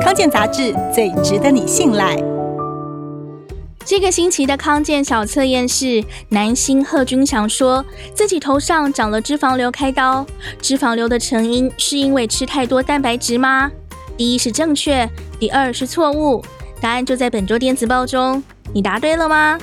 康健杂志最值得你信赖。这个星期的康健小测验是，男星贺军翔说自己头上长了脂肪瘤，开刀脂肪瘤的成因是因为吃太多蛋白质吗？第一是正确，第二是错误。答案就在本周电子报中，你答对了吗？